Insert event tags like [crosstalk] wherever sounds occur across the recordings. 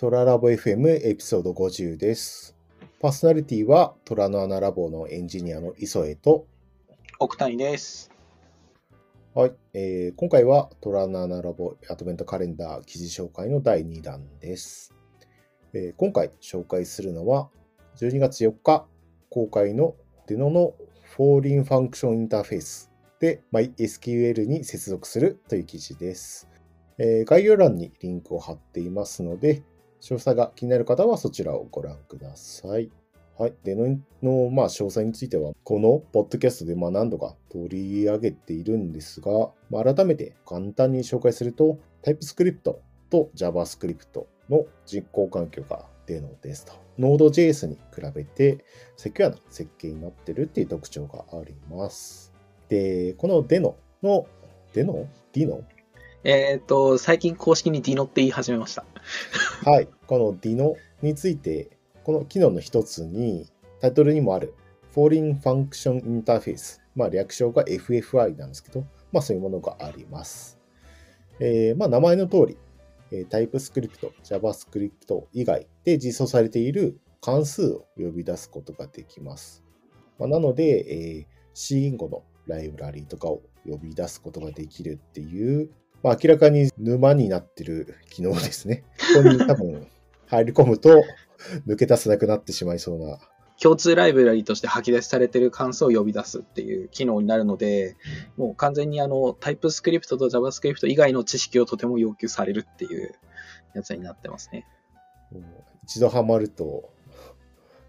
トララボ FM エピソード50です。パーソナリティはトラの穴ラボのエンジニアの磯江と、奥谷です。はい、えー今回はトラの穴ラボアドベントカレンダー記事紹介の第2弾です。えー今回紹介するのは12月4日公開の Deno の Foreign Function Interface で MySQL に接続するという記事です。えー概要欄にリンクを貼っていますので、詳細が気になる方はそちらをご覧ください。はい。でのの、まあ、詳細については、このポッドキャストでまあ何度か取り上げているんですが、まあ、改めて簡単に紹介すると、TypeScript と JavaScript の実行環境がデノですと。Node.js に比べてセキュアな設計になってるっていう特徴があります。で、このデノの、デノディノえっ、と、最近公式にディノって言い始めました。はい、この Dino について、この機能の一つに、タイトルにもある Foreign Function Interface、まあ略称が FFI なんですけど、まあそういうものがあります。えーまあ名前の通り、えー TypeScript、JavaScript 以外で実装されている関数を呼び出すことができます。まあ、なので、えー C 言語のライブラリーとかを呼び出すことができるっていう、まあ、明らかに沼になってる機能ですね。ここに多分入り込むと抜け出せなくなってしまいそうな。共通ライブラリとして吐き出しされている関数を呼び出すっていう機能になるので、もう完全にあの、TypeScript と JavaScript 以外の知識をとても要求されるっていうやつになってますね。一度ハマると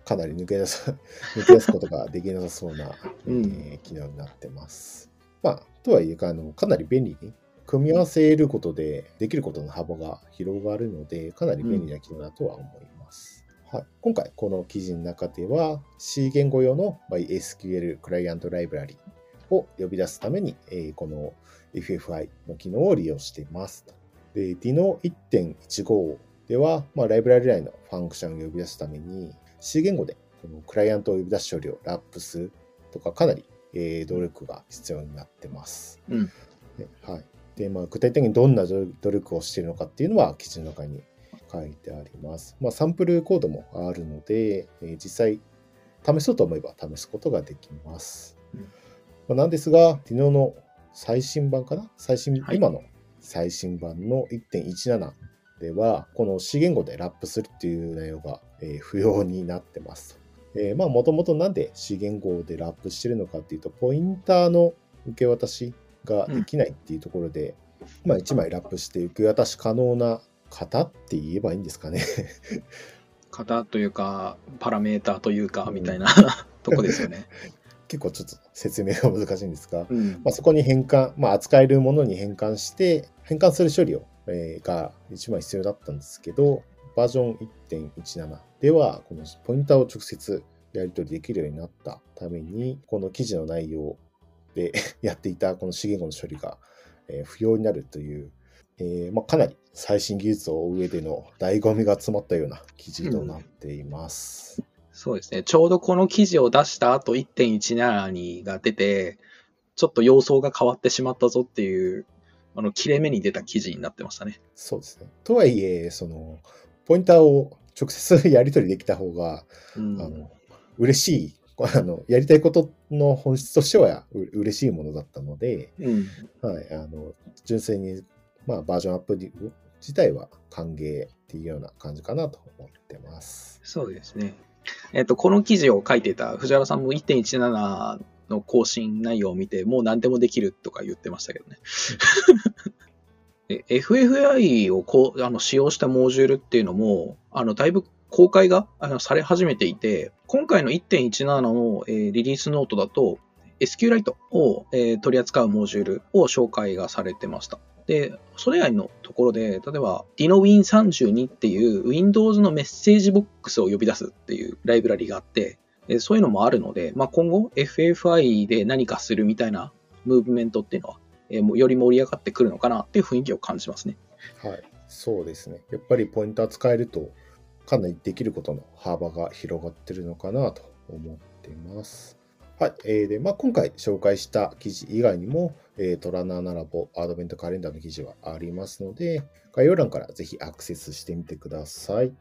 かなり抜け出す抜け出すことができなさそうな、うんえー機能になってます。まあ、とはいえあの、かなり便利に組み合わせることでできることの幅が広がるので、かなり便利な機能だとは思います。はい、今回、この記事の中では C 言語用の MySQL クライアントライブラリを呼び出すために、えーこの FFI の機能を利用していますと。で、Dino 1.15では、まあ、ライブラリ内のファンクションを呼び出すために C 言語でこのクライアントを呼び出す処理をラップするとかかなり、えー努力が必要になってます。うんではいでまあ、具体的にどんな努努力をしているのかっていうのは記事の中に書いてあります。まあ、サンプルコードもあるので、えー実際試そうと思えば試すことができます。うんまあなんですが、昨日の最新版かな？最新、はい今の最新版の1.17では、この C 言語でラップするっていう内容が、えー不要になってます。えーまあ、もともとなんで C 言語でラップしてるのかっていうと、ポインターの受け渡しができないっていうところで、まあ、1枚ラップして受け渡し可能な型って言えばいいんですかね。型というか、パラメーターというか、みたいな [laughs] とこですよね。[laughs] 結構ちょっと説明が難しいんですが、うん。まあ、そこに変換、まあ、扱えるものに変換して、変換する処理を、えーが1枚必要だったんですけど、バージョン1.17では、このポインターを直接やり取りできるようになったために、この記事の内容で [laughs] やっていたこの資源語の処理が、えー不要になるという、えーまあ、かなり最新技術を追う上での醍醐味が詰まったような記事となっています。そうですね。ちょうどこの記事を出した後1.17が出て、ちょっと様相が変わってしまったぞっていう、あの、切れ目に出た記事になってましたね。そうですね。とはいえ、その、ポインターを直接 [laughs] やり取りできた方が、うん。あの嬉しい、あの、やりたいことの本質としてはう嬉しいものだったので、うん。はい、あの、純粋に、まあ、バージョンアップ自体は歓迎っていうような感じかなと思ってます。そうですね。えっと、この記事を書いていた藤原さんも1.17の更新内容を見て、もう何でもできるとか言ってましたけどね。[laughs] え FFI をこうあの使用したモジュールっていうのも、あの、だいぶ公開がされ始めていて、今回の1.17の、リリースノートだと、SQLite を、えー取り扱うモジュールを紹介がされてました。で、それ以外のところで、例えば DinoWin32 っていう Windows のメッセージボックスを呼び出すっていうライブラリがあって、そういうのもあるので、まあ、今後 FFI で何かするみたいなムーブメントっていうのは、えより盛り上がってくるのかなっていう雰囲気を感じますね。はい、そうですね。やっぱりポインター使えると、かなりできることの幅が広がってるのかなと思ってます。はい。えーでまあ、今回紹介した記事以外にも、えートラナーナラボアドベントカレンダーの記事はありますので、概要欄からぜひアクセスしてみてください。